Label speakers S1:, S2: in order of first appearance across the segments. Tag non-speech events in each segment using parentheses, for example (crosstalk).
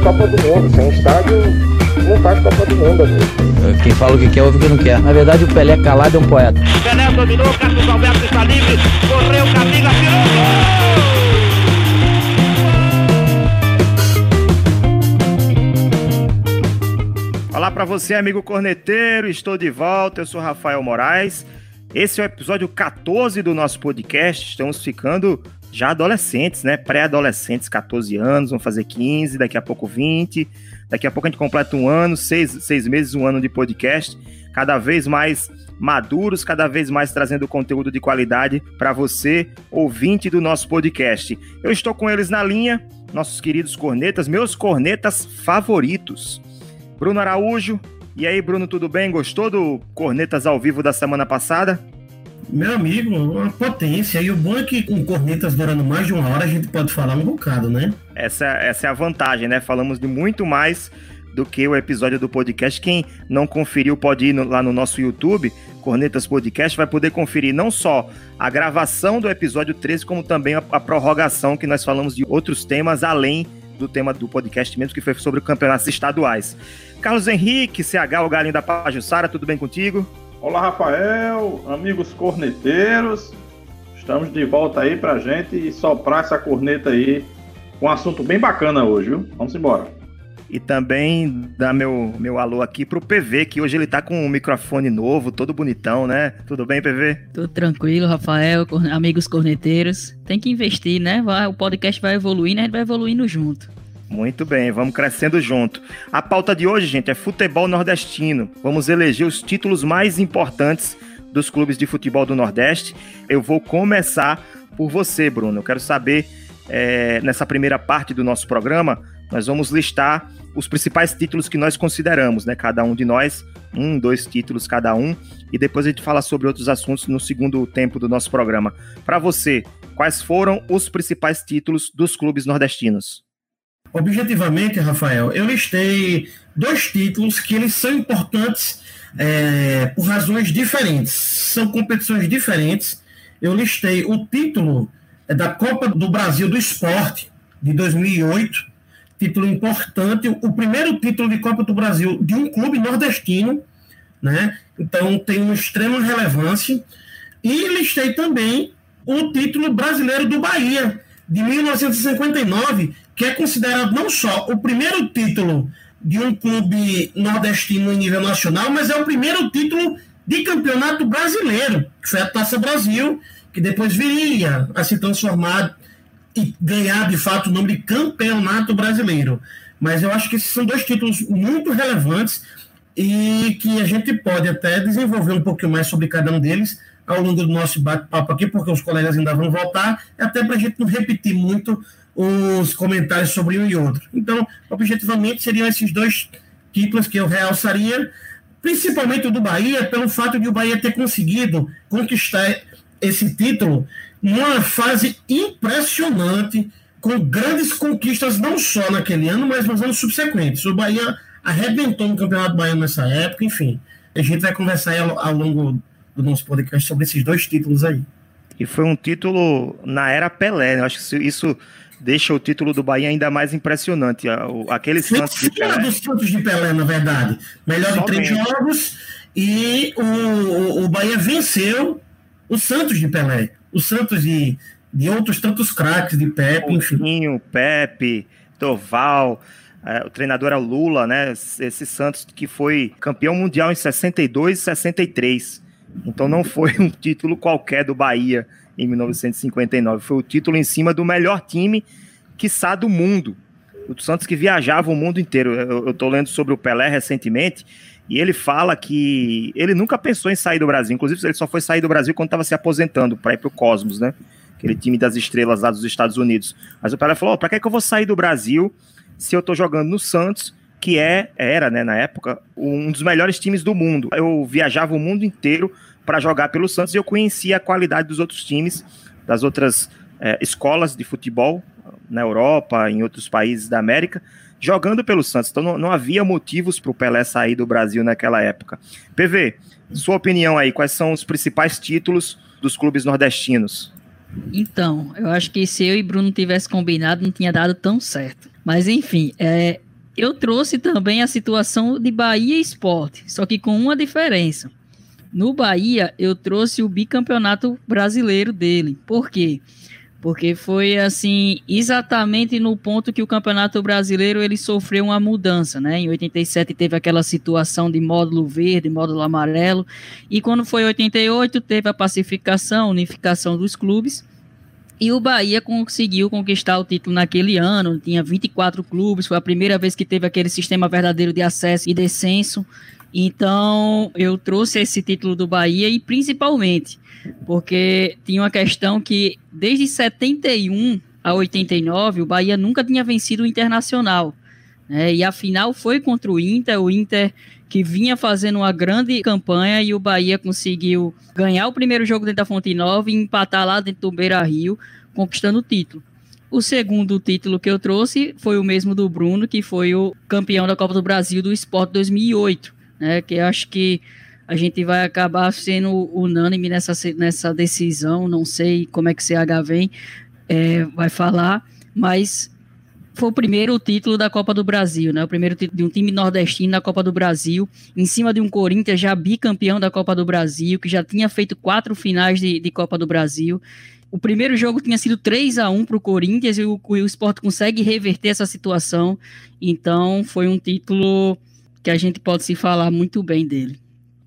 S1: A Copa do Mundo. Sem estádio, não faz Copa do Mundo, amigo.
S2: Quem fala o que quer, ouve o que não quer. Na verdade, o Pelé calado é um poeta.
S3: Pelé dominou, Carlos Alberto está livre, correu, Camila, tirou gol!
S4: Olá para você, amigo corneteiro. Estou de volta. Eu sou Rafael Moraes. Esse é o episódio 14 do nosso podcast. Estamos ficando já adolescentes, né? Pré-adolescentes, 14 anos, vão fazer 15, daqui a pouco 20. Daqui a pouco a gente completa um ano, seis, seis meses, um ano de podcast. Cada vez mais maduros, cada vez mais trazendo conteúdo de qualidade para você, ouvinte do nosso podcast. Eu estou com eles na linha, nossos queridos cornetas, meus cornetas favoritos. Bruno Araújo. E aí, Bruno, tudo bem? Gostou do Cornetas ao vivo da semana passada?
S5: Meu amigo, uma potência. E o bom é que com cornetas durando mais de uma hora a gente pode falar um bocado, né?
S4: Essa, essa é a vantagem, né? Falamos de muito mais do que o episódio do podcast. Quem não conferiu pode ir no, lá no nosso YouTube, Cornetas Podcast, vai poder conferir não só a gravação do episódio 13, como também a, a prorrogação, que nós falamos de outros temas além do tema do podcast mesmo, que foi sobre campeonatos estaduais. Carlos Henrique, CH, o Galinho da Pajussara, tudo bem contigo?
S6: Olá, Rafael, amigos corneteiros. Estamos de volta aí pra gente soprar essa corneta aí com um assunto bem bacana hoje, viu? Vamos embora.
S4: E também dar meu, meu alô aqui pro PV, que hoje ele tá com um microfone novo, todo bonitão, né? Tudo bem, PV?
S7: Tudo tranquilo, Rafael, amigos corneteiros. Tem que investir, né? O podcast vai evoluindo, a gente vai evoluindo junto.
S4: Muito bem, vamos crescendo junto. A pauta de hoje, gente, é futebol nordestino. Vamos eleger os títulos mais importantes dos clubes de futebol do Nordeste. Eu vou começar por você, Bruno. Eu quero saber, é, nessa primeira parte do nosso programa, nós vamos listar os principais títulos que nós consideramos, né? Cada um de nós, um, dois títulos cada um, e depois a gente fala sobre outros assuntos no segundo tempo do nosso programa. Para você, quais foram os principais títulos dos clubes nordestinos?
S5: Objetivamente, Rafael, eu listei dois títulos que eles são importantes é, por razões diferentes. São competições diferentes. Eu listei o título é, da Copa do Brasil do Esporte de 2008, título importante, o primeiro título de Copa do Brasil de um clube nordestino, né? Então tem uma extrema relevância. E listei também o título brasileiro do Bahia de 1959, que é considerado não só o primeiro título de um clube nordestino em nível nacional, mas é o primeiro título de campeonato brasileiro, que foi a Taça Brasil, que depois viria a se transformar e ganhar de fato o nome de Campeonato Brasileiro. Mas eu acho que esses são dois títulos muito relevantes e que a gente pode até desenvolver um pouquinho mais sobre cada um deles ao longo do nosso bate-papo aqui, porque os colegas ainda vão voltar, até para a gente não repetir muito os comentários sobre um e outro. Então, objetivamente, seriam esses dois títulos que eu realçaria, principalmente o do Bahia, pelo fato de o Bahia ter conseguido conquistar esse título numa fase impressionante, com grandes conquistas, não só naquele ano, mas nos anos subsequentes. O Bahia arrebentou no Campeonato Baiano nessa época, enfim. A gente vai conversar ao, longo do nosso podcast sobre esses dois títulos aí.
S4: E foi um título na era Pelé, né? Acho que isso deixa o título do Bahia ainda mais impressionante. Aquele Santos
S5: de Pelé. dos Santos de Pelé, na verdade. Melhor de três jogos e o, o, Bahia venceu o Santos de Pelé. O Santos de, de outros tantos craques, de Pepe,
S4: enfim. Pepe, Doval. É, o treinador era o Lula, né? Esse Santos que foi campeão mundial em 62 e 63. Então não foi um título qualquer do Bahia em 1959. Foi o título em cima do melhor time, quiçá, do mundo. O Santos que viajava o mundo inteiro. Eu estou lendo sobre o Pelé recentemente e ele fala que ele nunca pensou em sair do Brasil. Inclusive, ele só foi sair do Brasil quando estava se aposentando para ir para o Cosmos, né? Aquele time das estrelas lá dos Estados Unidos. Mas o Pelé falou: oh, para que, que eu vou sair do Brasil se eu estou jogando no Santos? que é era, né, na época, um dos melhores times do mundo. Eu viajava o mundo inteiro para jogar pelo Santos e eu conhecia a qualidade dos outros times, das outras é, escolas de futebol na Europa, em outros países da América, jogando pelo Santos. Então não, não havia motivos para o Pelé sair do Brasil naquela época. PV, sua opinião aí, quais são os principais títulos dos clubes nordestinos?
S7: Então, eu acho que se eu e Bruno tivesse combinado, não tinha dado tão certo. Mas enfim, é, eu trouxe também a situação de Bahia Esporte, só que com uma diferença. No Bahia, eu trouxe o bicampeonato brasileiro dele. Por quê? Porque foi assim, exatamente no ponto que o Campeonato Brasileiro ele sofreu uma mudança, né? Em 87 teve aquela situação de módulo verde, módulo amarelo, e quando foi 88 teve a pacificação, unificação dos clubes. E o Bahia conseguiu conquistar o título naquele ano, tinha 24 clubes, foi a primeira vez que teve aquele sistema verdadeiro de acesso e descenso. Então, eu trouxe esse título do Bahia e principalmente porque tinha uma questão que desde 71 a 89 o Bahia nunca tinha vencido o Internacional. Né? E a final foi contra o Inter, o Inter que vinha fazendo uma grande campanha e o Bahia conseguiu ganhar o primeiro jogo dentro da Fonte Nova e empatar lá dentro do Beira Rio, conquistando o título. O segundo título que eu trouxe foi o mesmo do Bruno, que foi o campeão da Copa do Brasil do Sport 2008, né? Que eu acho que a gente vai acabar sendo unânime nessa, nessa decisão. Não sei como é que CH vem, é, vai falar, mas foi o primeiro título da Copa do Brasil, né? O primeiro título de um time nordestino na Copa do Brasil, em cima de um Corinthians já bicampeão da Copa do Brasil, que já tinha feito quatro finais de, de Copa do Brasil. O primeiro jogo tinha sido 3 a 1 para o Corinthians e o, o Sport consegue reverter essa situação. Então, foi um título que a gente pode se falar muito bem dele.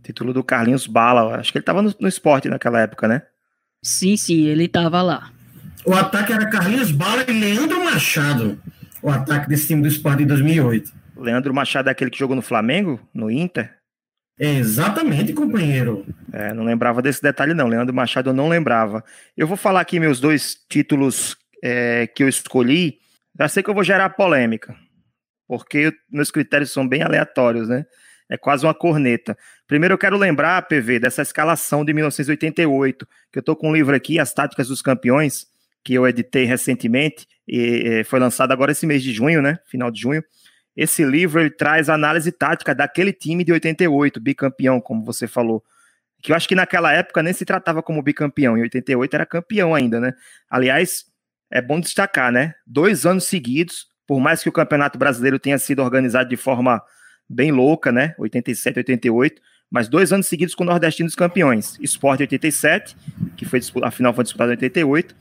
S4: Título do Carlinhos Bala. Acho que ele estava no, no esporte naquela época, né?
S7: Sim, sim, ele estava lá.
S5: O ataque era Carlinhos Bala e Leandro Machado. O ataque desse time do esporte de 2008.
S4: Leandro Machado é aquele que jogou no Flamengo, no Inter?
S5: É exatamente, companheiro.
S4: É, não lembrava desse detalhe, não. Leandro Machado eu não lembrava. Eu vou falar aqui meus dois títulos é, que eu escolhi. Já sei que eu vou gerar polêmica, porque meus critérios são bem aleatórios, né? É quase uma corneta. Primeiro eu quero lembrar, PV, dessa escalação de 1988, que eu estou com um livro aqui, As Táticas dos Campeões, que eu editei recentemente, e foi lançado agora esse mês de junho, né? Final de junho. Esse livro ele traz análise tática daquele time de 88, bicampeão, como você falou. Que eu acho que naquela época nem se tratava como bicampeão, em 88 era campeão ainda, né? Aliás, é bom destacar, né? Dois anos seguidos, por mais que o Campeonato Brasileiro tenha sido organizado de forma bem louca, né? 87, 88, mas dois anos seguidos com nordestinos campeões. Esporte 87, que foi a final foi disputada em 88,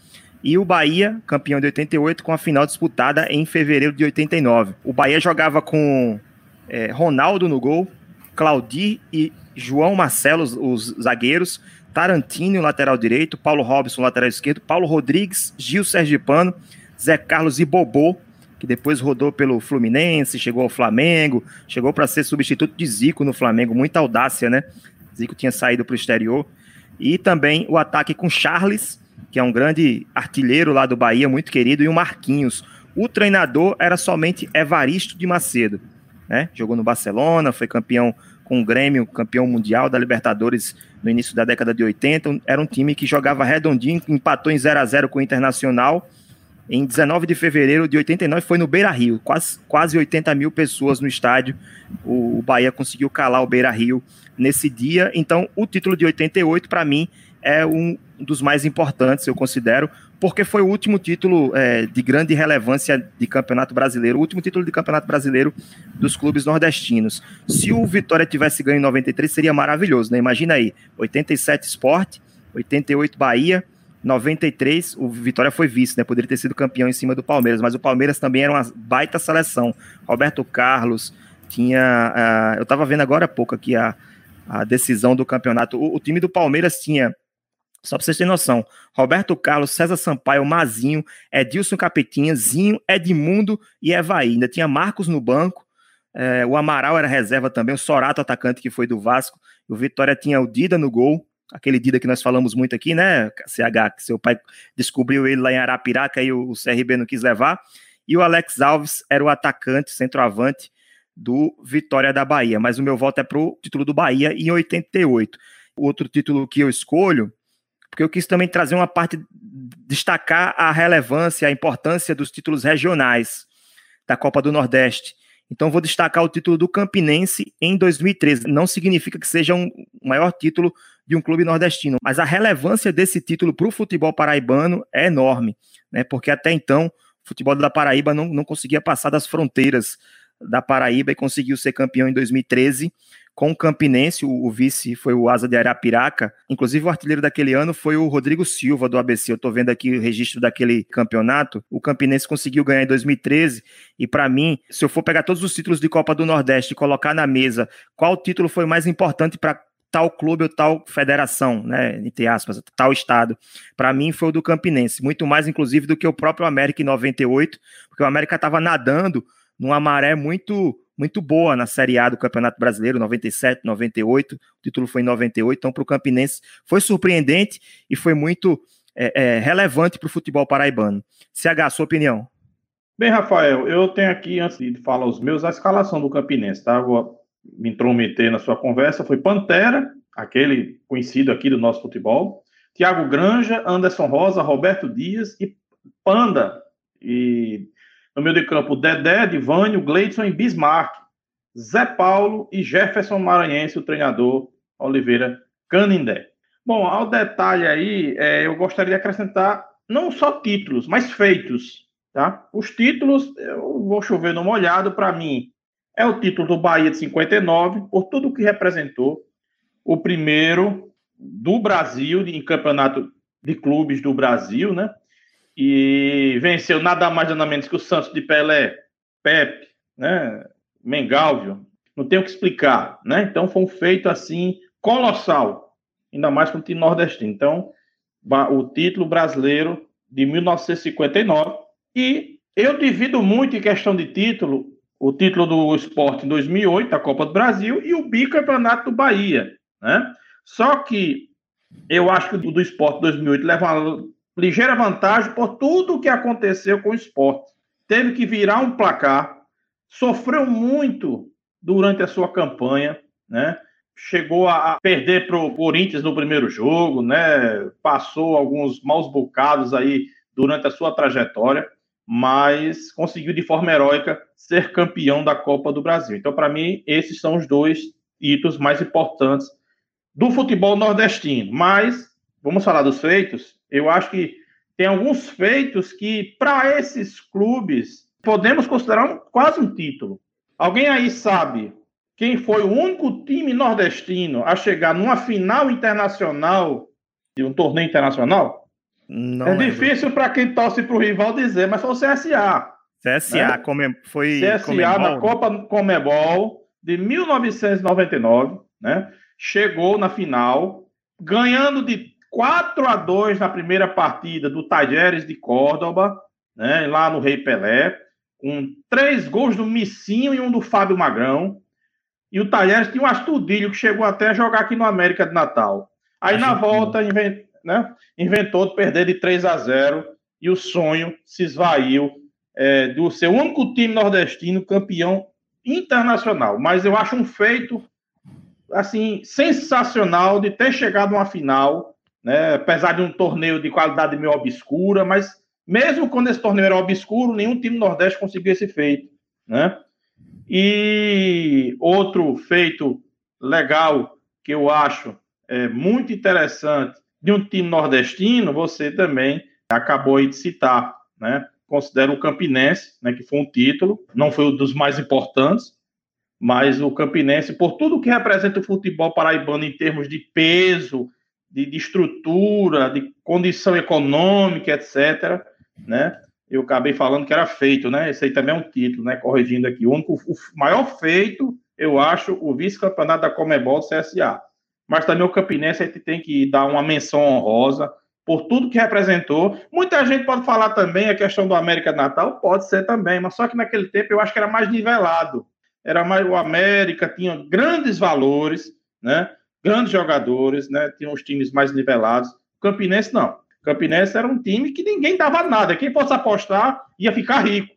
S4: e o Bahia, campeão de 88, com a final disputada em fevereiro de 89. O Bahia jogava com é, Ronaldo no gol, Claudir e João Marcelo, os zagueiros, Tarantino, lateral direito, Paulo Robson, lateral esquerdo, Paulo Rodrigues, Gil Sergipano, Zé Carlos e Bobô, que depois rodou pelo Fluminense, chegou ao Flamengo, chegou para ser substituto de Zico no Flamengo, muita audácia, né? Zico tinha saído para o exterior. E também o ataque com Charles, que é um grande artilheiro lá do Bahia, muito querido, e o Marquinhos. O treinador era somente Evaristo de Macedo, né? Jogou no Barcelona, foi campeão com o Grêmio, campeão mundial da Libertadores no início da década de 80. Era um time que jogava redondinho, empatou em 0 a 0 com o Internacional em 19 de fevereiro de 89, foi no Beira Rio, quase, quase 80 mil pessoas no estádio. O, o Bahia conseguiu calar o Beira Rio nesse dia. Então, o título de 88, para mim, é um dos mais importantes, eu considero, porque foi o último título é, de grande relevância de campeonato brasileiro, o último título de campeonato brasileiro dos clubes nordestinos. Se o Vitória tivesse ganho em 93, seria maravilhoso, né? Imagina aí, 87 Sport, 88 Bahia, 93, o Vitória foi vice, né? Poderia ter sido campeão em cima do Palmeiras, mas o Palmeiras também era uma baita seleção. Roberto Carlos tinha. Uh, eu estava vendo agora há pouco aqui a, a decisão do campeonato. O, o time do Palmeiras tinha. Só para vocês terem noção: Roberto Carlos, César Sampaio, Mazinho, Edilson Capetinha, Zinho, Edmundo e Evaí. Ainda tinha Marcos no banco. É, o Amaral era reserva também, o Sorato, atacante que foi do Vasco. O Vitória tinha o Dida no gol aquele Dida que nós falamos muito aqui, né, CH, que seu pai descobriu ele lá em Arapiraca e o CRB não quis levar, e o Alex Alves era o atacante, centroavante do Vitória da Bahia, mas o meu voto é pro título do Bahia em 88. O outro título que eu escolho, porque eu quis também trazer uma parte, destacar a relevância, a importância dos títulos regionais da Copa do Nordeste. Então vou destacar o título do Campinense em 2013. Não significa que seja um maior título de um clube nordestino. Mas a relevância desse título para o futebol paraibano é enorme, né? Porque até então O futebol da Paraíba não, não conseguia passar das fronteiras da Paraíba e conseguiu ser campeão em 2013 com o Campinense, o, vice foi o Asa de Arapiraca. Inclusive, o artilheiro daquele ano foi o Rodrigo Silva, do ABC. Eu estou vendo aqui o registro daquele campeonato. O Campinense conseguiu ganhar em 2013. E, para mim, se eu for pegar todos os títulos de Copa do Nordeste e colocar na mesa qual título foi mais importante para tal clube ou tal federação, né, entre aspas, tal estado. Para mim foi o do Campinense, muito mais inclusive do que o próprio América em 98, porque o América estava nadando numa maré muito muito boa na Série A do Campeonato Brasileiro, 97, 98, o título foi em 98, então para o Campinense foi surpreendente e foi muito é, é, relevante para o futebol paraibano. CH, sua opinião?
S6: Bem, Rafael, eu tenho aqui, antes de falar os meus, a escalação do Campinense, tá? Vou me intrometer na sua conversa, foi Pantera, aquele conhecido aqui do nosso futebol, Thiago Granja, Anderson Rosa, Roberto Dias e Panda. E no meio de campo, Dedé, Divânio, Gleidson e Bismarck. Zé Paulo e Jefferson Maranhense, o treinador Oliveira Canindé. Bom, ao detalhe aí, é, eu gostaria de acrescentar não só títulos, mas feitos. Tá? Os títulos, eu vou chover no molhado, para mim, é o título do Bahia de 59, por tudo que representou, o primeiro do Brasil em campeonato de clubes do Brasil, né? E venceu nada mais nada menos que o Santos de Pelé, Pepe, né? Mengalvio, não tem o que explicar, né? Então foi um feito assim colossal, ainda mais com o time nordestino. Então, o título brasileiro de 1959 e eu divido muito em questão de título, o título do esporte em 2008, da Copa do Brasil, e o bicampeonato do Bahia, né? Só que eu acho que o do esporte 2008 leva uma ligeira vantagem por tudo o que aconteceu com o esporte. Teve que virar um placar, sofreu muito durante a sua campanha, né? Chegou a perder para o Corinthians no primeiro jogo, né? Passou alguns maus bocados aí durante a sua trajetória, mas conseguiu de forma heróica ser campeão da Copa do Brasil. Então, para mim, esses são os dois títulos mais importantes do futebol nordestino. Mas vamos falar dos feitos. Eu acho que tem alguns feitos que, para esses clubes, podemos considerar um, quase um título. Alguém aí sabe quem foi o único time nordestino a chegar numa final internacional de um torneio internacional? Não é difícil para quem torce para o rival dizer, mas foi o CSA.
S4: CSA né? come, foi
S6: CSA Comebol, na Copa Comebol de 1999, né? Chegou na final, ganhando de 4 a 2 na primeira partida do Tajeres de Córdoba, né, lá no Rei Pelé, com três gols do Missinho e um do Fábio Magrão. E o Talheres tinha um astudilho que chegou até a jogar aqui no América de Natal. Aí na volta invent, né, inventou de perder de 3 a 0 e o sonho se esvaiu é, do seu único time nordestino campeão internacional. Mas eu acho um feito assim sensacional de ter chegado a uma final né? apesar de um torneio de qualidade meio obscura, mas mesmo quando esse torneio era obscuro, nenhum time Nordeste conseguiu esse feito. Né? E outro feito legal que eu acho é, muito interessante de um time nordestino, você também acabou de citar, né? Considero o Campinense, né, que foi um título, não foi um dos mais importantes, mas o Campinense, por tudo que representa o futebol paraibano em termos de peso, de, de estrutura, de condição econômica, etc., né? Eu acabei falando que era feito, né? Esse aí também é um título, né? Corrigindo aqui. O, único, o maior feito, eu acho, o vice-campeonato da Comebol do CSA. Mas também o Campinense a gente tem que dar uma menção honrosa por tudo que representou. Muita gente pode falar também a questão do América Natal, pode ser também, mas só que naquele tempo eu acho que era mais nivelado. Era mais o América tinha grandes valores, né? Grandes jogadores, né? Tinha os times mais nivelados. Campinense não. Campinense era um time que ninguém dava nada. Quem fosse apostar ia ficar rico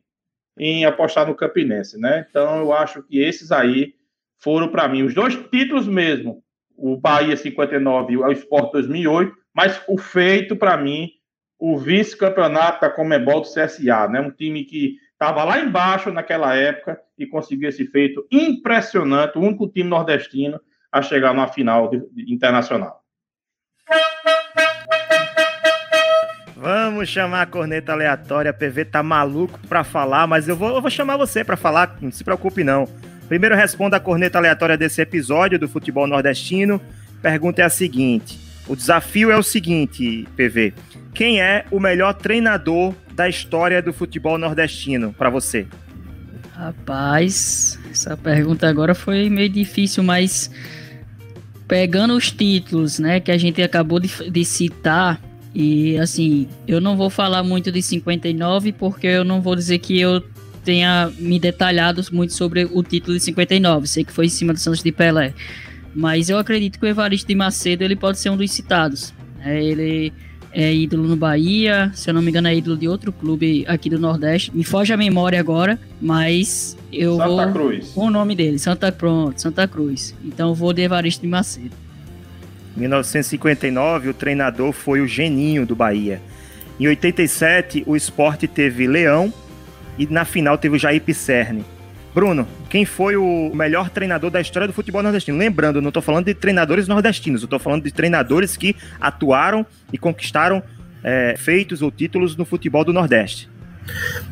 S6: em apostar no Campinense, né? Então eu acho que esses aí foram para mim os dois títulos mesmo. O Bahia 59 e o Sport 2008, mas o feito para mim o vice-campeonato da Comebol do CSA, né? Um time que estava lá embaixo naquela época e conseguiu esse feito impressionante, o único time nordestino a chegar numa final internacional.
S4: Vamos chamar a corneta aleatória. A PV tá maluco pra falar, mas eu vou, eu vou chamar você pra falar, não se preocupe não. Primeiro responda a corneta aleatória desse episódio do futebol nordestino. Pergunta é a seguinte: o desafio é o seguinte, PV. Quem é o melhor treinador da história do futebol nordestino para você?
S7: Rapaz, essa pergunta agora foi meio difícil, mas pegando os títulos, né, que a gente acabou de, de citar, e assim, eu não vou falar muito de 59 porque eu não vou dizer que eu tenha me detalhado muito sobre o título de 59. Sei que foi em cima do Santos de Pelé. Mas eu acredito que o Evaristo de Macedo ele pode ser um dos citados. É, ele é ídolo no Bahia, se eu não me engano, é ídolo de outro clube aqui do Nordeste. Me foge a memória agora, mas eu
S6: Santa
S7: vou.
S6: Cruz.
S7: Com o nome dele, Santa Pronto, Santa Cruz. Então eu vou de Evaristo de Macedo.
S4: Em 1959, o treinador foi o Geninho do Bahia. Em 87, o esporte teve Leão e na final teve o Jair Pisserni. Bruno, quem foi o melhor treinador da história do futebol nordestino? Lembrando, não estou falando de treinadores nordestinos, eu estou falando de treinadores que atuaram e conquistaram é, feitos ou títulos no futebol do Nordeste.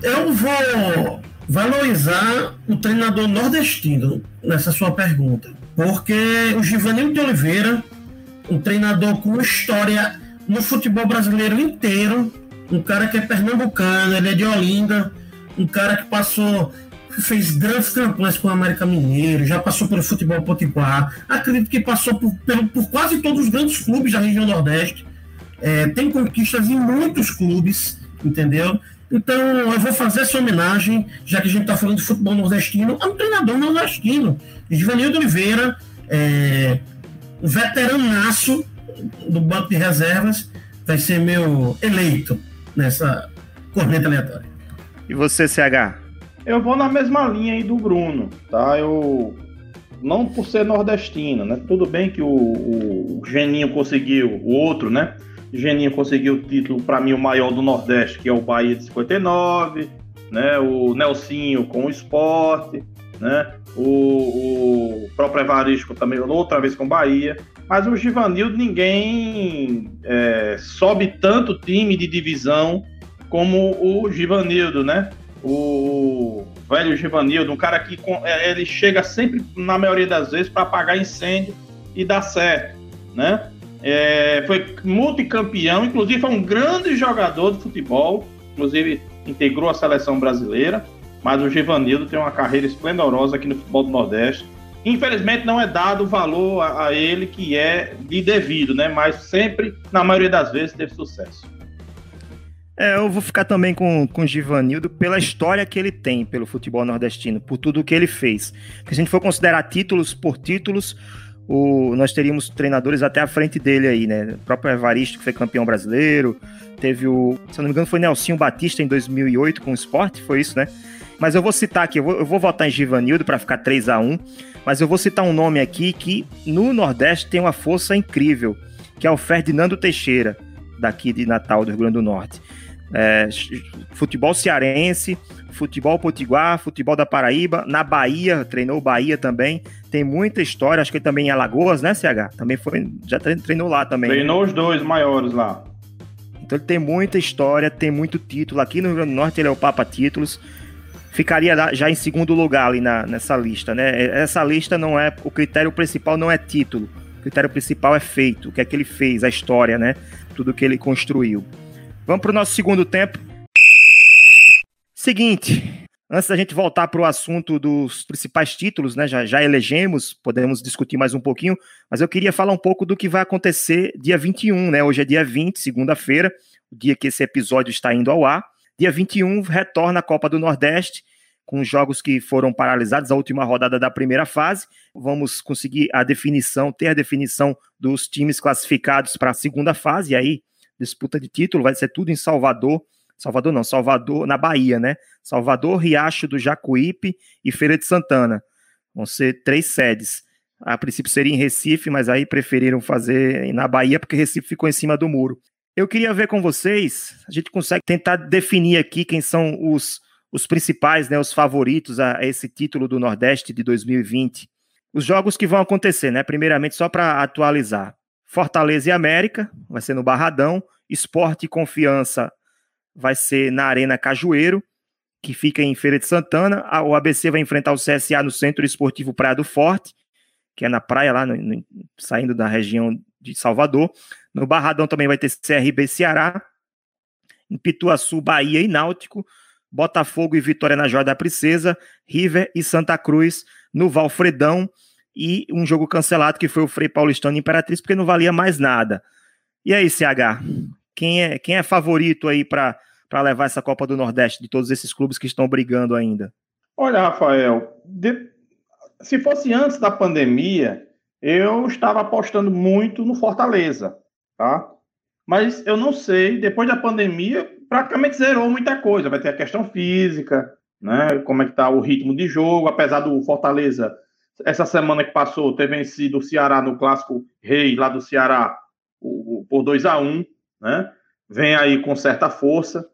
S5: Eu vou valorizar o treinador nordestino nessa sua pergunta, porque o Givanildo de Oliveira, um treinador com história no futebol brasileiro inteiro, um cara que é pernambucano, ele é de Olinda, um cara que passou fez grandes campanhas com o América Mineiro, já passou pelo futebol potiguar, acredito que passou por, pelo, por quase todos os grandes clubes da região Nordeste, é, tem conquistas em muitos clubes, entendeu? Então eu vou fazer essa homenagem, já que a gente está falando de futebol nordestino, a um treinador nordestino, Givanildo Oliveira, é, veteranaço do banco de reservas, vai ser meu eleito nessa corneta aleatória.
S4: E você, CH?
S6: Eu vou na mesma linha aí do Bruno, tá? Eu não por ser nordestino, né? Tudo bem que o, o, Geninho conseguiu, o outro, né? O Geninho conseguiu o título para mim o maior do Nordeste, que é o Bahia de 59, né? O Nelsinho com o Esporte, né? O, o próprio Evaristo também outra vez com o Bahia. Mas o Givanildo ninguém é, sobe tanto time de divisão como o Givanildo, né? O velho Givanildo, um cara que é, ele chega sempre, na maioria das vezes, para apagar incêndio e dá certo, né? É, foi multicampeão, inclusive foi um grande jogador de futebol, inclusive integrou a seleção brasileira, mas o Givanildo tem uma carreira esplendorosa aqui no futebol do Nordeste. Infelizmente não é dado o valor a, a ele que é de devido, né? Mas sempre, na maioria das vezes, teve sucesso.
S4: É, eu vou ficar também com, com o Givanildo pela história que ele tem pelo futebol nordestino, por tudo que ele fez. Se a gente for considerar títulos por títulos, o, nós teríamos treinadores até à frente dele aí, né? O próprio Evaristo, que foi campeão brasileiro, teve o, se eu não me engano, foi Nelsinho Batista em 2008 com o esporte, foi isso, né? Mas eu vou citar aqui, eu vou, eu vou votar em Givanildo para ficar 3 a 1 mas eu vou citar um nome aqui que no Nordeste tem uma força incrível, que é o Ferdinando Teixeira, daqui de Natal, do Rio Grande do Norte é, futebol cearense, futebol potiguar, futebol da Paraíba, na Bahia, treinou Bahia também, tem muita história, acho que também em Alagoas, né, CH? Também foi, já treinou lá também.
S6: Treinou né? os dois maiores lá.
S4: Então ele tem muita história, tem muito título, aqui no Rio Grande do Norte ele é o Papa Títulos, ficaria já em segundo lugar ali na, nessa lista, né? Essa lista não é, o critério principal não é título, o critério principal é feito, o que é que ele fez, a história, né? Tudo que ele construiu. Vamos para o nosso segundo tempo. Seguinte, antes da gente voltar para o assunto dos principais títulos, né? Já, já elegemos, podemos discutir mais um pouquinho, mas eu queria falar um pouco do que vai acontecer dia 21, né? Hoje é dia 20, segunda-feira, o dia que esse episódio está indo ao ar. Dia 21 retorna a Copa do Nordeste, com os jogos que foram paralisados, a última rodada da primeira fase. Vamos conseguir a definição, ter a definição dos times classificados para a segunda fase, e aí disputa de título, vai ser tudo em Salvador. Salvador não, Salvador, na Bahia, né? Salvador, Riacho do Jacuípe e Feira de Santana. Vão ser três sedes. A princípio seria em Recife, mas aí preferiram fazer na Bahia porque Recife ficou em cima do muro. Eu queria ver com vocês, a gente consegue tentar definir aqui quem são os, os principais, né, os favoritos a, a esse título do Nordeste de 2020. Os jogos que vão acontecer, né? Primeiramente, só para atualizar. Fortaleza e América, vai ser no Barradão, Esporte e Confiança vai ser na Arena Cajueiro, que fica em Feira de Santana. O ABC vai enfrentar o CSA no Centro Esportivo Praia do Forte, que é na praia lá, no, no, saindo da região de Salvador. No Barradão também vai ter CRB Ceará. Em Pituaçu, Bahia e Náutico. Botafogo e Vitória na Joia da Princesa. River e Santa Cruz no Valfredão. E um jogo cancelado que foi o Frei Paulistano Imperatriz, porque não valia mais nada. E aí, CH? Quem é, quem é favorito aí para levar essa Copa do Nordeste de todos esses clubes que estão brigando ainda?
S6: Olha, Rafael, de... se fosse antes da pandemia, eu estava apostando muito no Fortaleza, tá? Mas eu não sei, depois da pandemia, praticamente zerou muita coisa. Vai ter a questão física, né? Como é que tá o ritmo de jogo, apesar do Fortaleza, essa semana que passou, ter vencido o Ceará no clássico rei lá do Ceará por 2 a 1 né? Vem aí com certa força,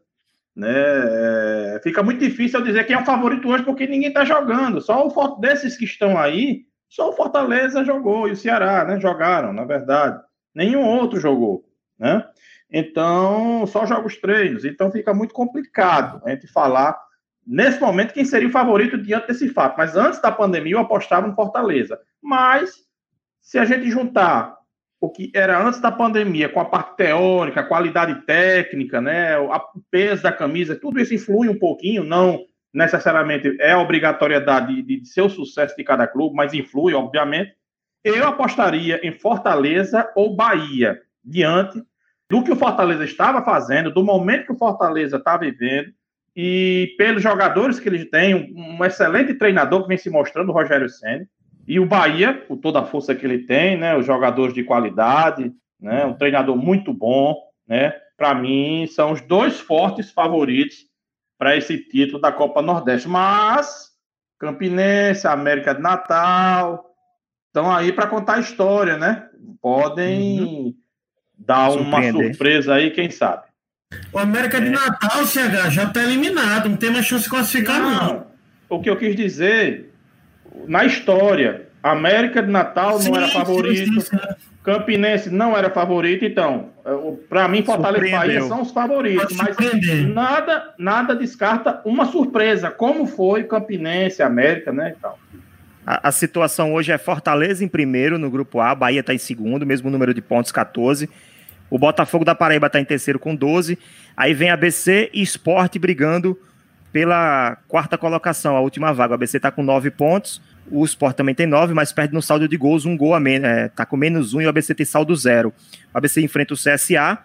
S6: né? É, fica muito difícil eu dizer quem é o favorito hoje, porque ninguém está jogando. Só o desses que estão aí, só o Fortaleza jogou e o Ceará, né? Jogaram, na verdade. Nenhum outro jogou, né? Então, só joga os treinos. Então, fica muito complicado a gente falar nesse momento quem seria o favorito diante desse fato. Mas antes da pandemia, eu apostava no Fortaleza. Mas, se a gente juntar o que era antes da pandemia, com a parte teórica, a qualidade técnica, né, o peso da camisa, tudo isso influi um pouquinho, não necessariamente é a obrigatoriedade de, de ser o sucesso de cada clube, mas influi, obviamente. Eu apostaria em Fortaleza ou Bahia, diante do que o Fortaleza estava fazendo, do momento que o Fortaleza está vivendo, e pelos jogadores que eles têm, um, um excelente treinador que vem se mostrando, o Rogério Senna, e o Bahia, com toda a força que ele tem, né, os jogadores de qualidade, né, um treinador muito bom, né, para mim são os dois fortes favoritos para esse título da Copa Nordeste. Mas Campinense, América de Natal, estão aí para contar a história, né? Podem uhum. dar uma surpresa aí, quem sabe.
S5: O América de é. Natal, CH, já está eliminado, não tem mais chance de classificar, não. não.
S6: O que eu quis dizer na história, América de Natal sim, não era favorito, sim, sim, Campinense não era favorito, então, é, para mim, Fortaleza e Bahia são os favoritos, mas nada, nada descarta uma surpresa, como foi Campinense, América, né, então.
S4: A, a, situação hoje é Fortaleza em primeiro no grupo A, Bahia está em segundo, mesmo número de pontos, 14. O Botafogo da Paraíba está em terceiro com 12. Aí vem ABC e Esporte brigando pela quarta colocação, a última vaga. O ABC está com nove pontos, o Sport também tem nove, mas perde no saldo de gols um gol a menos, é, tá com menos um e o ABC tem saldo zero. O ABC enfrenta o CSA,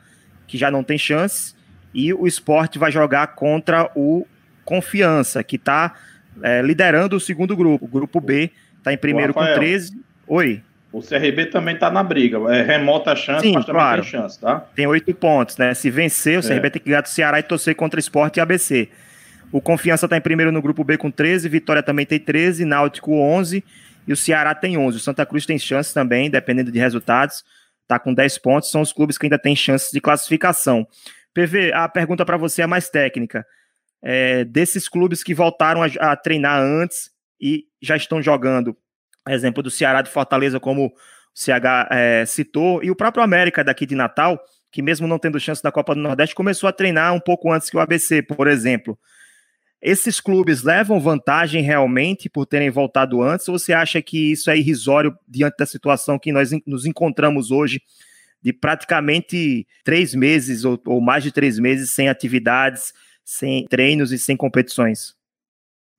S4: que já não tem chance, e o Sport vai jogar contra o Confiança, que está é, liderando o segundo grupo. O grupo B está em primeiro com 13. Oi.
S6: O CRB também está na briga. É remota a chance, Sim, mas também claro. tem chance, tá?
S4: Tem oito pontos, né? Se vencer, o CRB é. tem que ganhar do Ceará e torcer contra o Sport e ABC. O Confiança está em primeiro no grupo B com 13, Vitória também tem 13, Náutico 11 e o Ceará tem 11. O Santa Cruz tem chance também, dependendo de resultados, está com 10 pontos. São os clubes que ainda têm chances de classificação. PV, a pergunta para você é mais técnica. É, desses clubes que voltaram a, a, treinar antes e já estão jogando, exemplo do Ceará de Fortaleza, como o CH é, citou, e o próprio América daqui de Natal, que mesmo não tendo chance da Copa do Nordeste, começou a treinar um pouco antes que o ABC, por exemplo. Esses clubes levam vantagem realmente por terem voltado antes, ou você acha que isso é irrisório diante da situação que nós nos encontramos hoje, de praticamente três meses ou, ou mais de três meses sem atividades, sem treinos e sem competições?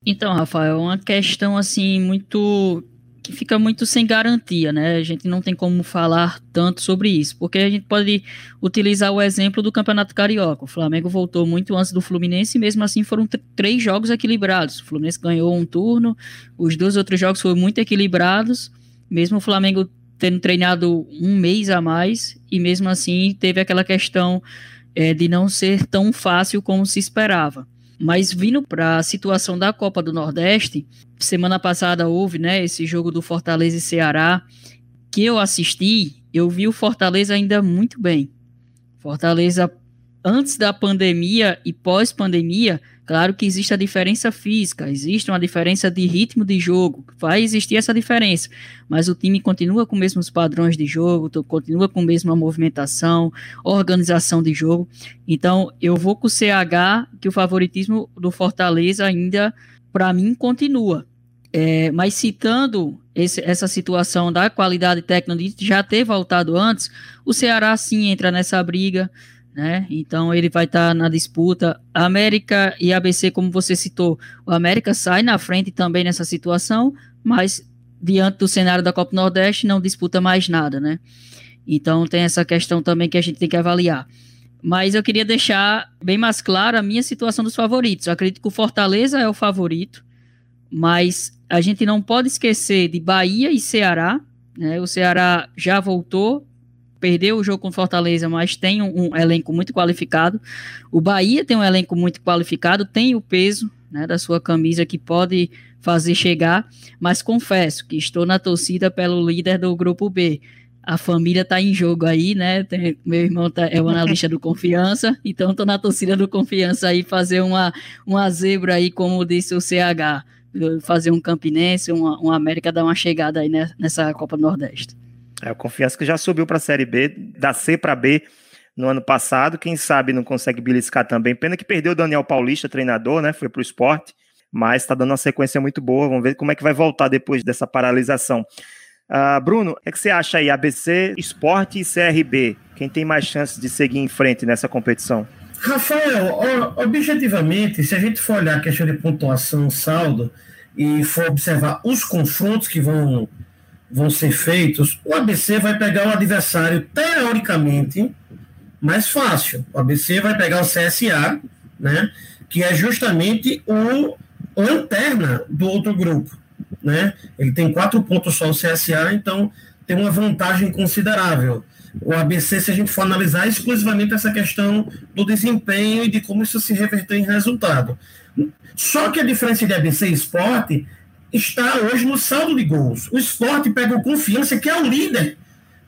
S7: Então, Rafael, é uma questão assim muito que fica muito sem garantia, né? A gente não tem como falar tanto sobre isso, porque a gente pode utilizar o exemplo do Campeonato Carioca. O Flamengo voltou muito antes do Fluminense e mesmo assim foram três jogos equilibrados. O Fluminense ganhou um turno, os dois outros jogos foram muito equilibrados, mesmo o Flamengo tendo treinado um mês a mais e mesmo assim teve aquela questão é, de não ser tão fácil como se esperava. Mas vindo para a situação da Copa do Nordeste, semana passada houve, né, esse jogo do Fortaleza e Ceará, que eu assisti, eu vi o Fortaleza ainda muito bem. Fortaleza antes da pandemia e pós-pandemia, Claro que existe a diferença física, existe uma diferença de ritmo de jogo, vai existir essa diferença, mas o time continua com os mesmos padrões de jogo, continua com a mesma movimentação, organização de jogo. Então, eu vou com o CH, que o favoritismo do Fortaleza ainda, para mim, continua. É, mas citando esse, essa situação da qualidade técnica de já ter voltado antes, o Ceará sim entra nessa briga né? Então ele vai estar tá na disputa. América e ABC, como você citou, o América sai na frente também nessa situação, mas diante do cenário da Copa Nordeste não disputa mais nada, né? Então tem essa questão também que a gente tem que avaliar. Mas eu queria deixar bem mais clara a minha situação dos favoritos. Eu acredito que o Fortaleza é o favorito, mas a gente não pode esquecer de Bahia e Ceará. Né? O Ceará já voltou perdeu o jogo com Fortaleza, mas tem um, um, elenco muito qualificado. O Bahia tem um elenco muito qualificado, tem o peso né, da sua camisa que pode fazer chegar, mas confesso que estou na torcida pelo líder do grupo B. A família está em jogo aí, né? Tem, meu irmão tá, é o analista do Confiança, (laughs) então estou na torcida do Confiança aí fazer uma, uma zebra aí, como disse o CH, fazer um Campinense, uma América dar uma chegada aí nessa Copa do Nordeste.
S4: É, o Confiança que já subiu para a Série B, da C para B no ano passado. Quem sabe não consegue beliscar também. Pena que perdeu o Daniel Paulista, treinador, né? Foi para o esporte, mas está dando uma sequência muito boa. Vamos ver como é que vai voltar depois dessa paralisação. Uh, Bruno, o que, é que você acha aí? ABC, Esporte e CRB? Quem tem mais chances de seguir em frente nessa competição?
S5: Rafael, objetivamente, se a gente for olhar a questão de pontuação, saldo, e for observar os confrontos que vão vão ser feitos, o ABC vai pegar o adversário teoricamente mais fácil. O ABC vai pegar o CSA, né, que é justamente o lanterna do outro grupo, né? Ele tem quatro pontos só o CSA, então tem uma vantagem considerável. O ABC, se a gente for analisar exclusivamente essa questão do desempenho e de como isso se reverter em resultado. Só que a diferença de ABC e esporte está hoje no saldo de gols. O esporte pega o confiança, que é o líder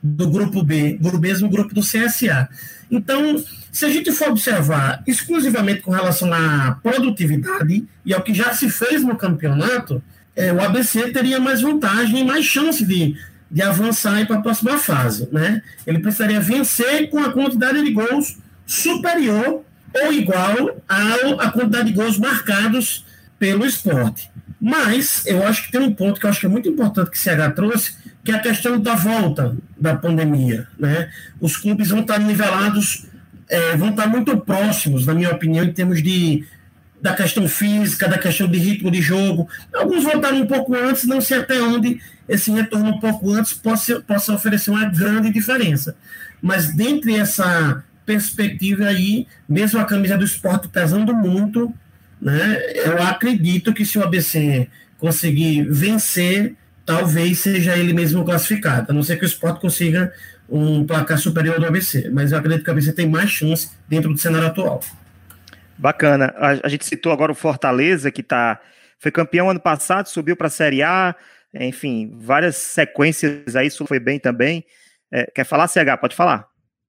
S5: do grupo B, do mesmo grupo do CSA. Então, se a gente for observar exclusivamente com relação à produtividade e ao que já se fez no campeonato, é, o ABC teria mais vantagem e mais chance de, de avançar para a próxima fase. Né? Ele precisaria vencer com a quantidade de gols superior ou igual à quantidade de gols marcados pelo esporte. Mas eu acho que tem um ponto que eu acho que é muito importante que o CH trouxe, que é a questão da volta da pandemia. Né? Os clubes vão estar nivelados, é, vão estar muito próximos, na minha opinião, em termos de da questão física, da questão de ritmo de jogo. Alguns voltaram um pouco antes, não sei até onde esse retorno um pouco antes possa, possa oferecer uma grande diferença. Mas dentre essa perspectiva aí, mesmo a camisa do esporte pesando muito, né? Eu acredito que se o ABC conseguir vencer, talvez seja ele mesmo classificado, a não ser que o Sport consiga um placar superior do ABC, mas eu acredito que o ABC tem mais chance dentro do cenário atual.
S4: Bacana. A, a gente citou agora o Fortaleza, que tá, foi campeão ano passado, subiu para a Série A, enfim, várias sequências aí, isso foi bem também. É, quer falar, CH? Pode falar.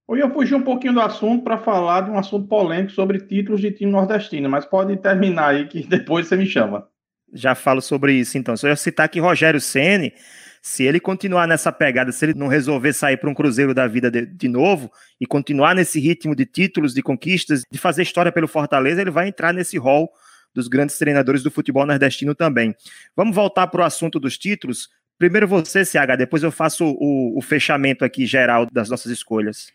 S6: Eu ia fugir um pouquinho do assunto para falar de um assunto polêmico sobre títulos de time nordestino, mas pode terminar aí que (laughs) depois você me chama.
S4: Já falo sobre isso, então. Só ia citar que Rogério Ceni, se ele continuar nessa pegada, se ele não resolver sair para um Cruzeiro da vida de, de, novo e continuar nesse ritmo de títulos, de conquistas, de fazer história pelo Fortaleza, ele vai entrar nesse rol dos grandes treinadores do futebol nordestino também. Vamos voltar para o assunto dos títulos. Primeiro você, CH, depois eu faço o, o fechamento aqui geral das nossas escolhas.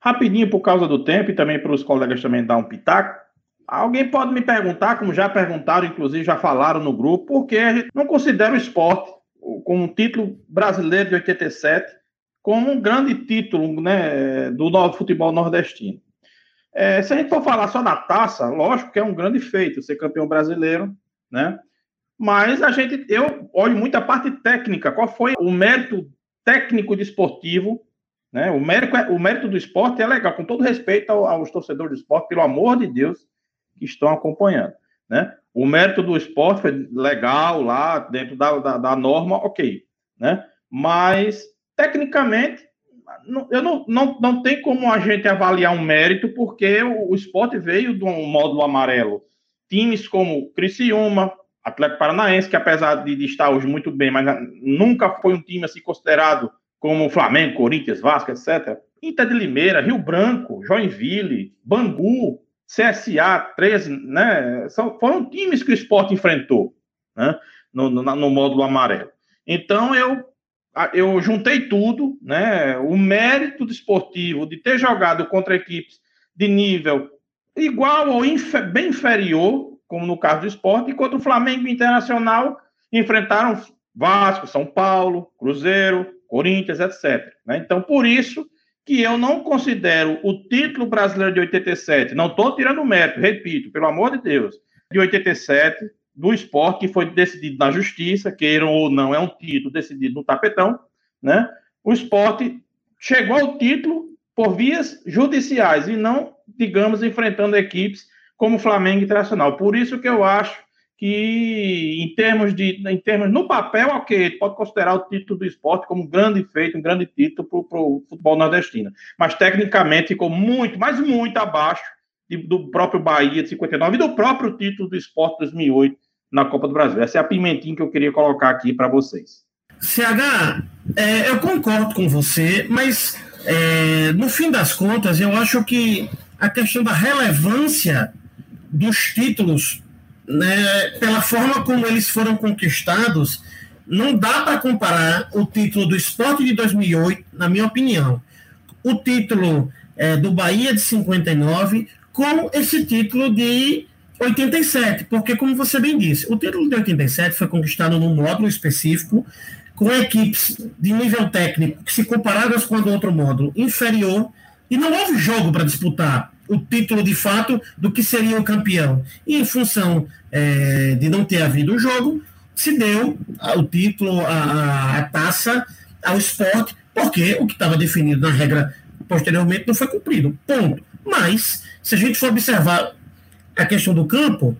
S6: Rapidinho, por causa do tempo e também para os colegas também dar um pitaco. Alguém pode me perguntar, como já perguntaram, inclusive já falaram no grupo, por que a gente não considera o esporte como um título brasileiro de 87 como um grande título né, do novo futebol nordestino. É, se a gente for falar só da taça, lógico que é um grande feito ser campeão brasileiro, né? Mas a gente, eu olho muito a parte técnica. Qual foi o mérito técnico desportivo né? O, mérito, é, o mérito do esporte é legal, com todo respeito aos torcedores do esporte, pelo amor de Deus, que estão acompanhando. Né? O mérito do esporte foi legal lá, dentro da, da, da norma, ok. Né? Mas, tecnicamente, eu não, não, não tem como a gente avaliar um mérito, porque o, o esporte veio de um módulo amarelo. Times como Criciúma, Atlético Paranaense, que apesar de, de, estar hoje muito bem, mas nunca foi um time assim considerado como Flamengo, Corinthians, Vasco, etc. Inter de Limeira, Rio Branco, Joinville, Bangu, CSA, 13, né? São, foram times que o esporte enfrentou né? no, no, no módulo amarelo. Então eu eu juntei tudo, né? O mérito desportivo de ter jogado contra equipes de nível igual ou infer, bem inferior, como no caso do esporte, enquanto o Flamengo Internacional enfrentaram Vasco, São Paulo, Cruzeiro, Corinthians, etc. Né? Então, por isso que eu não considero o título brasileiro de 87, não estou tirando mérito, repito, pelo amor de Deus, de 87, do esporte, que foi decidido na justiça, queiram ou não, é um título decidido no tapetão, né? O esporte chegou ao título por vias judiciais e não, digamos, enfrentando equipes como Flamengo Internacional. Por isso que eu acho que em termos de, em termos no papel, ok, pode considerar o título do esporte como um grande feito, um grande título para o futebol nordestino. Mas tecnicamente ficou muito, mas muito abaixo de, do próprio Bahia de 59 e do próprio título do esporte 2008 na Copa do Brasil. Essa é a pimentinha que eu queria colocar aqui para vocês.
S5: CH, é, eu concordo com você, mas é, no fim das contas, eu acho que a questão da relevância dos títulos né, pela forma como eles foram conquistados, não dá para comparar o título do esporte de 2008, na minha opinião, o título é, do Bahia de 59 com esse título de 87, porque, como você bem disse, o título de 87 foi conquistado num módulo específico, com equipes de nível técnico que, se comparadas com a do outro módulo, inferior, e não houve jogo para disputar o título de fato do que seria o campeão. E em função é, de não ter havido o jogo, se deu o título, a, a taça ao esporte, porque o que estava definido na regra posteriormente não foi cumprido. Ponto. Mas, se a gente for observar a questão do campo,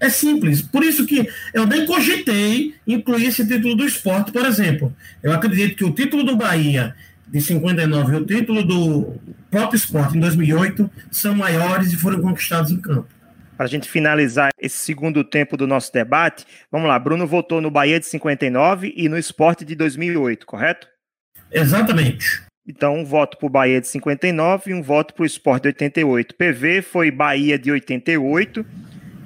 S5: é simples. Por isso que eu nem cogitei incluir esse título do esporte, por exemplo. Eu acredito que o título do Bahia de 59 e o título do próprio esporte em 2008 são maiores e foram conquistados em campo.
S4: Para a gente finalizar esse segundo tempo do nosso debate, vamos lá. Bruno votou no Bahia de 59 e no esporte de 2008, correto?
S5: Exatamente.
S4: Então, um voto para o Bahia de 59 e um voto para o esporte de 88. PV foi Bahia de 88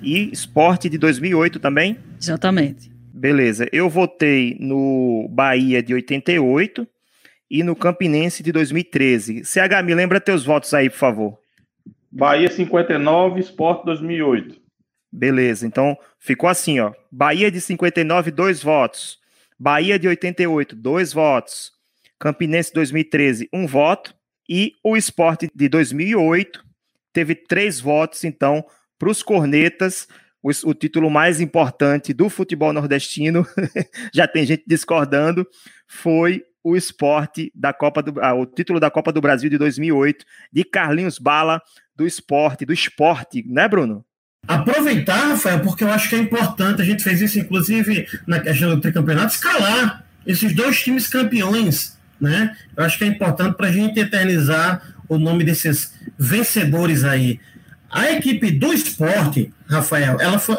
S4: e esporte de 2008 também?
S7: Exatamente.
S4: Beleza. Eu votei no Bahia de 88 e no Campinense de 2013. CH, me lembra teus votos aí, por favor.
S6: Bahia 59, Esporte 2008.
S4: Beleza, então ficou assim, ó. Bahia de 59, dois votos. Bahia de 88, dois votos. Campinense 2013, um voto. E o Esporte de 2008 teve três votos, então, para os cornetas, o, o, título mais importante do futebol nordestino, (laughs) já tem gente discordando, foi o esporte da Copa do ah, o título da Copa do Brasil de 2008 de Carlinhos Bala do esporte, do esporte, né, Bruno?
S5: Aproveitar, Rafael, porque eu acho que é importante, a gente fez isso inclusive na questão do tricampeonato, escalar esses dois times campeões, né? Eu acho que é importante para a gente eternizar o nome desses vencedores aí. A equipe do esporte, Rafael, ela foi,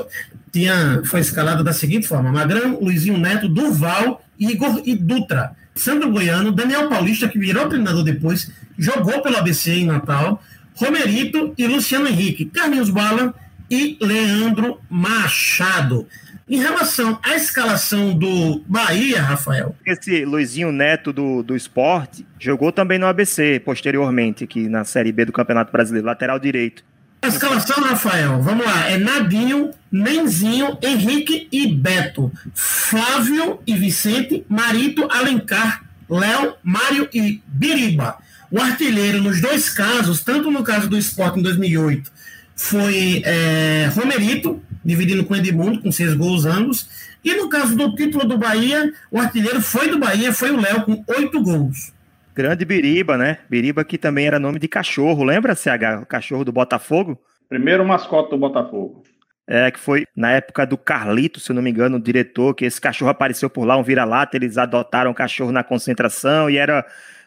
S5: tinha, foi escalada da seguinte forma: Magrão, Luizinho Neto, Durval, Igor e Dutra. Sandro Goiano, Daniel Paulista, que virou treinador depois, jogou pelo ABC em Natal, Romerito e Luciano Henrique, Carlinhos Bala e Leandro Machado. Em relação à escalação do Bahia, Rafael.
S4: Esse Luizinho Neto do, do esporte jogou também no ABC, posteriormente, aqui na Série B do Campeonato Brasileiro, lateral direito.
S5: A escalação, Rafael, vamos lá. É Nadinho, Nenzinho, Henrique e Beto. Flávio e Vicente, Marito, Alencar, Léo, Mário e Biriba. O artilheiro, nos dois casos, tanto no caso do esporte em 2008, foi é, Romerito, dividindo com Edmundo, com seis gols ambos. E no caso do título do Bahia, o artilheiro foi do Bahia, foi o Léo, com oito gols.
S4: Grande Biriba, né? Biriba que também era nome de cachorro, lembra, CH? O cachorro do Botafogo?
S6: Primeiro mascote do Botafogo.
S4: É, que foi na época do Carlito, se eu não me engano, o diretor, que esse cachorro apareceu por lá, um vira-lata, eles adotaram o cachorro na concentração e era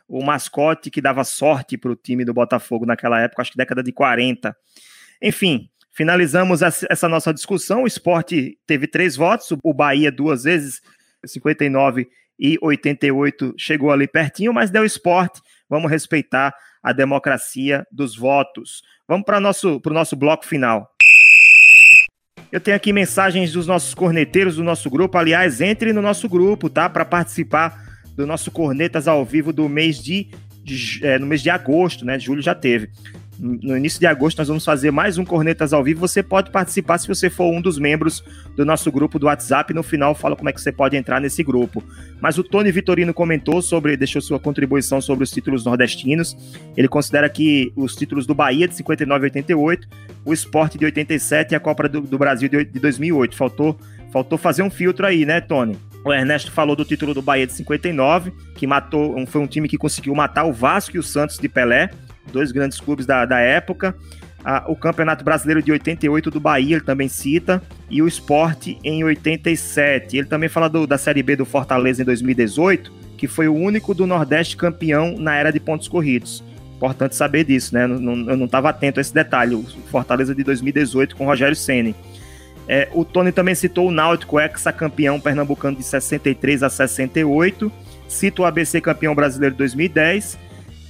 S4: o mascote que dava sorte para o time do Botafogo naquela época, acho que década de 40. Enfim, finalizamos essa nossa discussão. O esporte teve três votos, o Bahia duas vezes, 59 e 88 chegou ali pertinho, mas deu esporte. Vamos respeitar a democracia dos votos. Vamos para o nosso, nosso bloco final. Eu tenho aqui mensagens dos nossos corneteiros do nosso grupo. Aliás, entre no nosso grupo, tá? Para participar do nosso Cornetas ao vivo do mês de, de é, no mês de agosto, né? Julho já teve no início de agosto nós vamos fazer mais um Cornetas ao vivo. Você pode participar se você for um dos membros do nosso grupo do WhatsApp. No final fala como é que você pode entrar nesse grupo. Mas o Tony Vitorino comentou sobre, deixou sua contribuição sobre os títulos nordestinos. Ele considera que os títulos do Bahia de 59 e 88, o Esporte de 87 e a Copa do, do Brasil de, de 2008. Faltou, faltou fazer um filtro aí, né, Tony? O Ernesto falou do título do Bahia de 59, que matou, foi um time que conseguiu matar o Vasco e o Santos de Pelé dois grandes clubes da, da época. Ah, o Campeonato Brasileiro de 88 do Bahia, ele também cita, e o Esporte em 87. Ele também fala do, da Série B do Fortaleza em 2018, que foi o único do Nordeste campeão na era de pontos corridos. Importante saber disso, né? Eu não estava atento a esse detalhe. O Fortaleza de 2018 com Rogério Ceni. É, o Tony também citou o Náutico, ex-campeão pernambucano de 63 a 68. Cita o ABC campeão brasileiro de 2010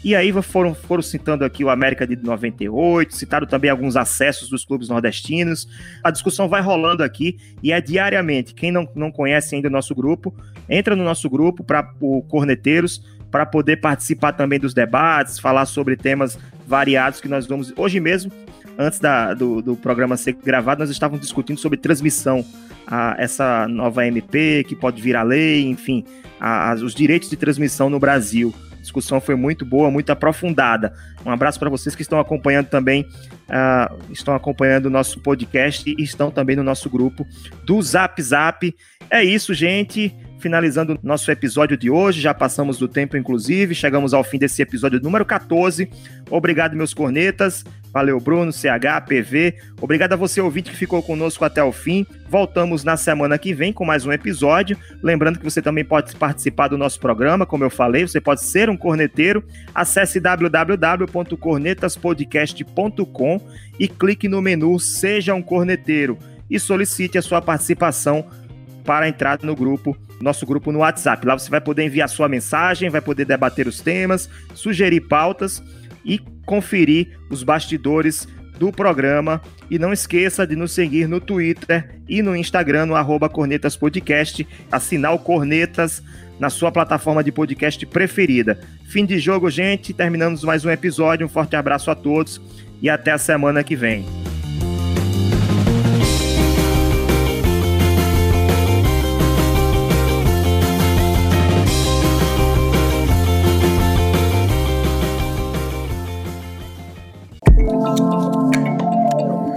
S4: e aí foram, foram citando aqui o América de 98, citaram também alguns acessos dos clubes nordestinos. A discussão vai rolando aqui e é diariamente. Quem não, não conhece ainda o nosso grupo, entra no nosso grupo para o Corneteiros para poder participar também dos debates, falar sobre temas variados que nós vamos. Hoje mesmo, antes da, do, do programa ser gravado, nós estávamos discutindo sobre transmissão a essa nova MP que pode virar lei, enfim, a, a, os direitos de transmissão no Brasil discussão foi muito boa, muito aprofundada. Um abraço para vocês que estão acompanhando também, uh, estão acompanhando o nosso podcast e estão também no nosso grupo do Zap Zap. É isso, gente. Finalizando nosso episódio de hoje, já passamos do tempo, inclusive, chegamos ao fim desse episódio número 14. Obrigado, meus cornetas. Valeu, Bruno, CH, PV. Obrigado a você, ouvinte, que ficou conosco até o fim. Voltamos na semana que vem com mais um episódio. Lembrando que você também pode participar do nosso programa, como eu falei, você pode ser um corneteiro. Acesse www.cornetaspodcast.com e clique no menu Seja um Corneteiro e solicite a sua participação para entrar no grupo, nosso grupo no WhatsApp. Lá você vai poder enviar sua mensagem, vai poder debater os temas, sugerir pautas e conferir os bastidores do programa. E não esqueça de nos seguir no Twitter e no Instagram, no arroba Cornetas Podcast, assinar o Cornetas na sua plataforma de podcast preferida. Fim de jogo, gente. Terminamos mais um episódio. Um forte abraço a todos e até a semana que vem.